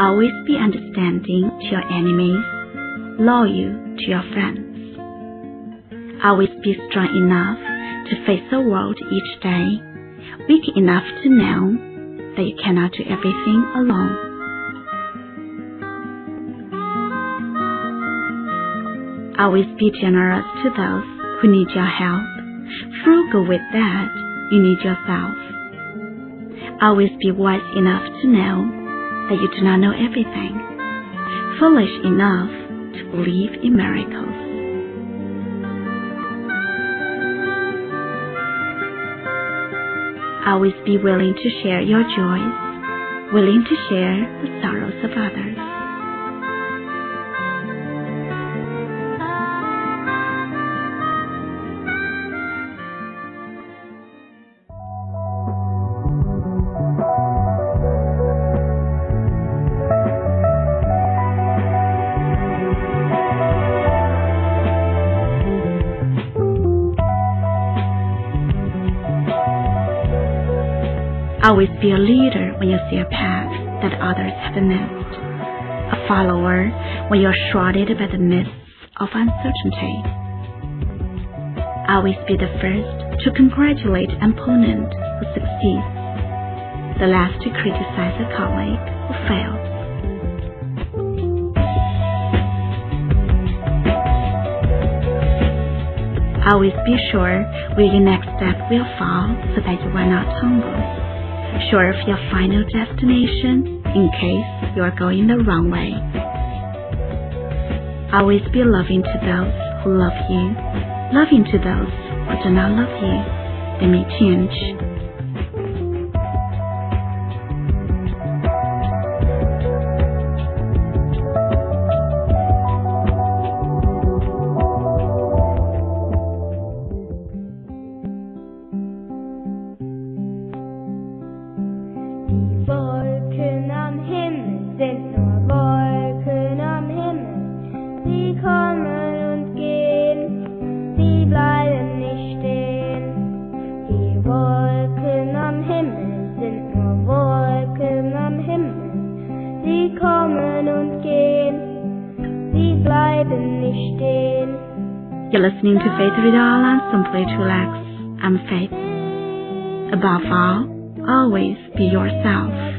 Always be understanding to your enemies, loyal to your friends. Always be strong enough to face the world each day, weak enough to know that you cannot do everything alone. Always be generous to those who need your help, frugal with that you need yourself. Always be wise enough to know that you do not know everything, foolish enough to believe in miracles. Always be willing to share your joys, willing to share the sorrows of others. Always be a leader when you see a path that others have missed, a follower when you're shrouded by the mists of uncertainty. Always be the first to congratulate an opponent who succeeds, the last to criticize a colleague who fails. Always be sure where your next step will fall so that you will not tumble sure of your final destination in case you are going the wrong way. Always be loving to those who love you, loving to those who do not love you. They may change, You're listening to Faith Online, simply to relax. I'm Faith. Above all, always be yourself.